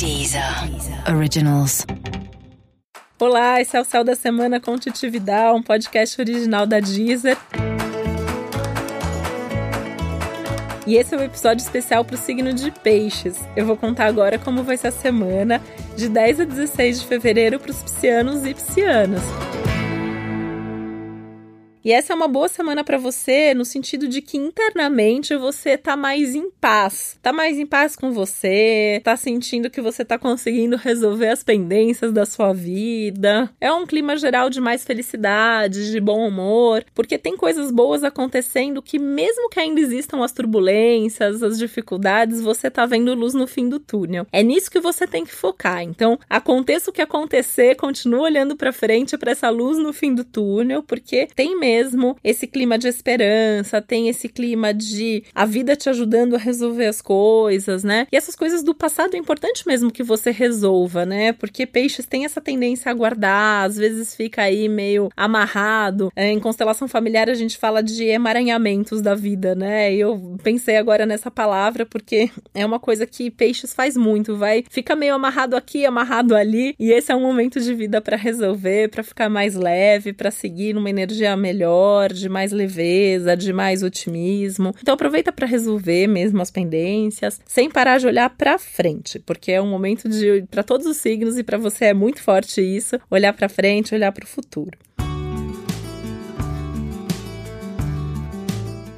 Deezer Originals. Olá, esse é o Céu da Semana com Titividade, um podcast original da Deezer. E esse é o um episódio especial para o signo de Peixes. Eu vou contar agora como vai ser a semana de 10 a 16 de fevereiro para os piscianos e piscianas. E essa é uma boa semana para você no sentido de que internamente você tá mais em paz. Tá mais em paz com você, tá sentindo que você tá conseguindo resolver as pendências da sua vida. É um clima geral de mais felicidade, de bom humor, porque tem coisas boas acontecendo que mesmo que ainda existam as turbulências, as dificuldades, você tá vendo luz no fim do túnel. É nisso que você tem que focar. Então, aconteça o que acontecer, continua olhando para frente para essa luz no fim do túnel, porque tem mesmo mesmo esse clima de esperança, tem esse clima de a vida te ajudando a resolver as coisas, né? E essas coisas do passado é importante mesmo que você resolva, né? Porque peixes têm essa tendência a guardar, às vezes fica aí meio amarrado. É, em constelação familiar a gente fala de emaranhamentos da vida, né? E eu pensei agora nessa palavra porque é uma coisa que peixes faz muito, vai fica meio amarrado aqui, amarrado ali, e esse é um momento de vida para resolver, para ficar mais leve, para seguir numa energia melhor melhor, de mais leveza, de mais otimismo. Então aproveita para resolver mesmo as pendências, sem parar de olhar para frente, porque é um momento de para todos os signos e para você é muito forte isso, olhar para frente, olhar para o futuro.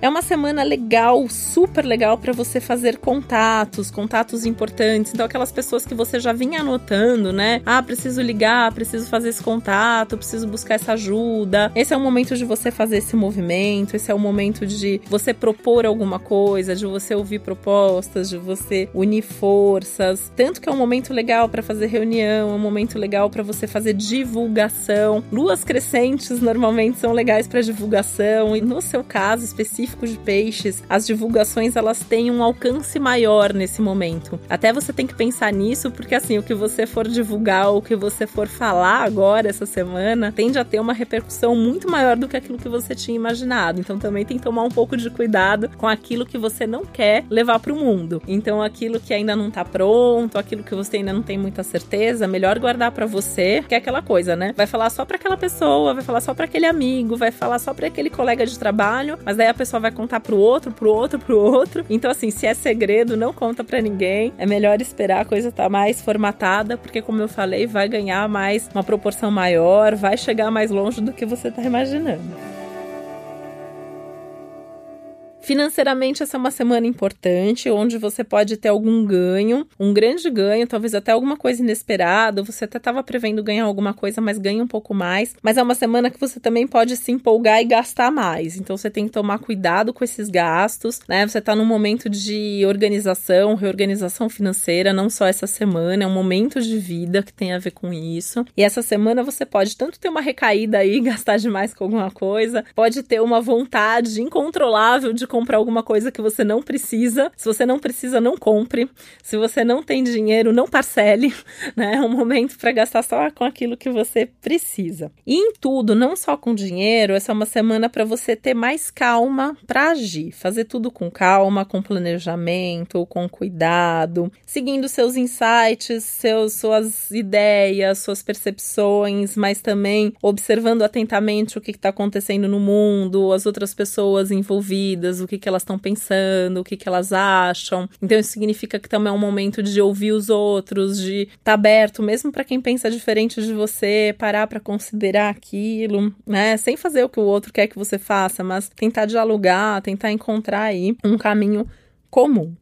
É uma semana legal, super legal para você fazer contatos, contatos importantes. Então, aquelas pessoas que você já vinha anotando, né? Ah, preciso ligar, preciso fazer esse contato, preciso buscar essa ajuda. Esse é o momento de você fazer esse movimento, esse é o momento de você propor alguma coisa, de você ouvir propostas, de você unir forças. Tanto que é um momento legal para fazer reunião, é um momento legal para você fazer divulgação. Luas crescentes normalmente são legais para divulgação e no seu caso específico de peixes, as divulgações elas têm um alcance maior nesse momento. Até você tem que pensar nisso, porque assim, o que você for divulgar, o que você for falar agora essa semana, tende a ter uma repercussão muito maior do que aquilo que você tinha imaginado. Então também tem que tomar um pouco de cuidado com aquilo que você não quer levar para o mundo. Então aquilo que ainda não tá pronto, aquilo que você ainda não tem muita certeza, melhor guardar para você, que é aquela coisa, né? Vai falar só para aquela pessoa, vai falar só para aquele amigo, vai falar só para aquele colega de trabalho, mas daí a pessoa vai contar pro outro, pro outro, pro outro. Então, assim, se é segredo, não conta para ninguém. É melhor esperar a coisa tá mais formatada, porque, como eu falei, vai ganhar mais uma proporção maior, vai chegar mais longe do que você tá imaginando. Financeiramente, essa é uma semana importante, onde você pode ter algum ganho, um grande ganho, talvez até alguma coisa inesperada. Você até estava prevendo ganhar alguma coisa, mas ganha um pouco mais. Mas é uma semana que você também pode se empolgar e gastar mais. Então você tem que tomar cuidado com esses gastos, né? Você está num momento de organização, reorganização financeira, não só essa semana, é um momento de vida que tem a ver com isso. E essa semana você pode tanto ter uma recaída aí, gastar demais com alguma coisa, pode ter uma vontade incontrolável de comprar alguma coisa que você não precisa. Se você não precisa, não compre. Se você não tem dinheiro, não parcele, né? É um momento para gastar só com aquilo que você precisa. E em tudo, não só com dinheiro, essa é uma semana para você ter mais calma para agir, fazer tudo com calma, com planejamento, com cuidado, seguindo seus insights, seus, suas ideias, suas percepções, mas também observando atentamente o que está acontecendo no mundo, as outras pessoas envolvidas, o que, que elas estão pensando, o que, que elas acham. Então isso significa que também é um momento de ouvir os outros, de estar tá aberto, mesmo para quem pensa diferente de você, parar para considerar aquilo, né? Sem fazer o que o outro quer que você faça, mas tentar dialogar, tentar encontrar aí um caminho comum.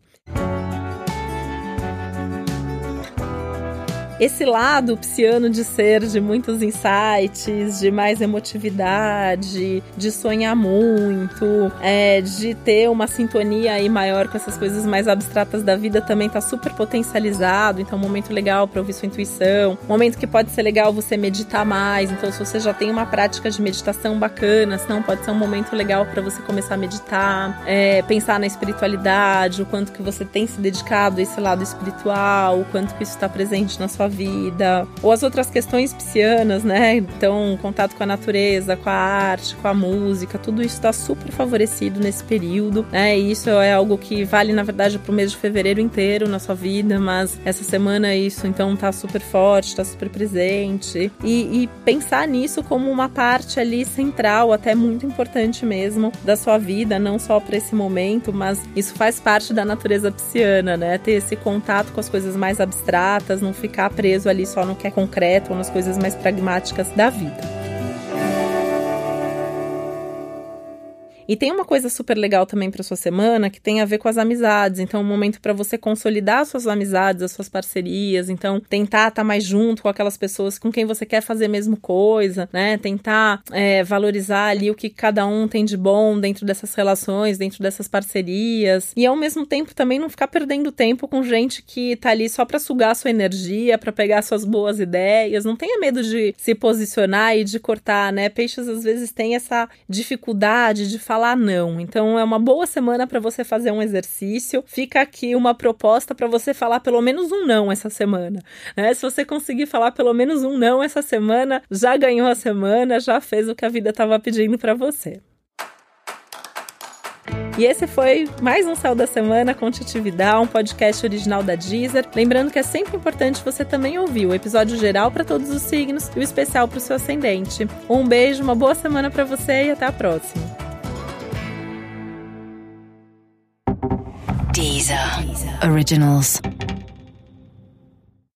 Esse lado psiano de ser de muitos insights, de mais emotividade, de sonhar muito, é, de ter uma sintonia aí maior com essas coisas mais abstratas da vida também tá super potencializado. Então, um momento legal para ouvir sua intuição. Um momento que pode ser legal você meditar mais. Então, se você já tem uma prática de meditação bacana, senão pode ser um momento legal para você começar a meditar, é, pensar na espiritualidade, o quanto que você tem se dedicado a esse lado espiritual, o quanto que isso está presente na sua vida, ou as outras questões piscianas, né? Então, contato com a natureza, com a arte, com a música, tudo isso está super favorecido nesse período, né? E isso é algo que vale, na verdade, para o mês de fevereiro inteiro na sua vida, mas essa semana isso então tá super forte, tá super presente. E, e pensar nisso como uma parte ali central, até muito importante mesmo, da sua vida, não só para esse momento, mas isso faz parte da natureza pisciana, né? Ter esse contato com as coisas mais abstratas, não ficar preso ali só no que é concreto ou nas coisas mais pragmáticas da vida. E tem uma coisa super legal também para sua semana que tem a ver com as amizades. Então, é um momento para você consolidar suas amizades, as suas parcerias. Então, tentar estar tá mais junto com aquelas pessoas com quem você quer fazer a mesma coisa, né? Tentar é, valorizar ali o que cada um tem de bom dentro dessas relações, dentro dessas parcerias. E ao mesmo tempo também não ficar perdendo tempo com gente que tá ali só para sugar sua energia, para pegar suas boas ideias. Não tenha medo de se posicionar e de cortar, né? Peixes às vezes têm essa dificuldade de falar falar não. Então é uma boa semana para você fazer um exercício. Fica aqui uma proposta para você falar pelo menos um não essa semana. Né? Se você conseguir falar pelo menos um não essa semana, já ganhou a semana, já fez o que a vida estava pedindo para você. E esse foi mais um Céu da Semana com Titividade, um podcast original da Deezer. Lembrando que é sempre importante você também ouvir o episódio geral para todos os signos e o especial para o seu ascendente. Um beijo, uma boa semana para você e até a próxima. Deezer. Originals.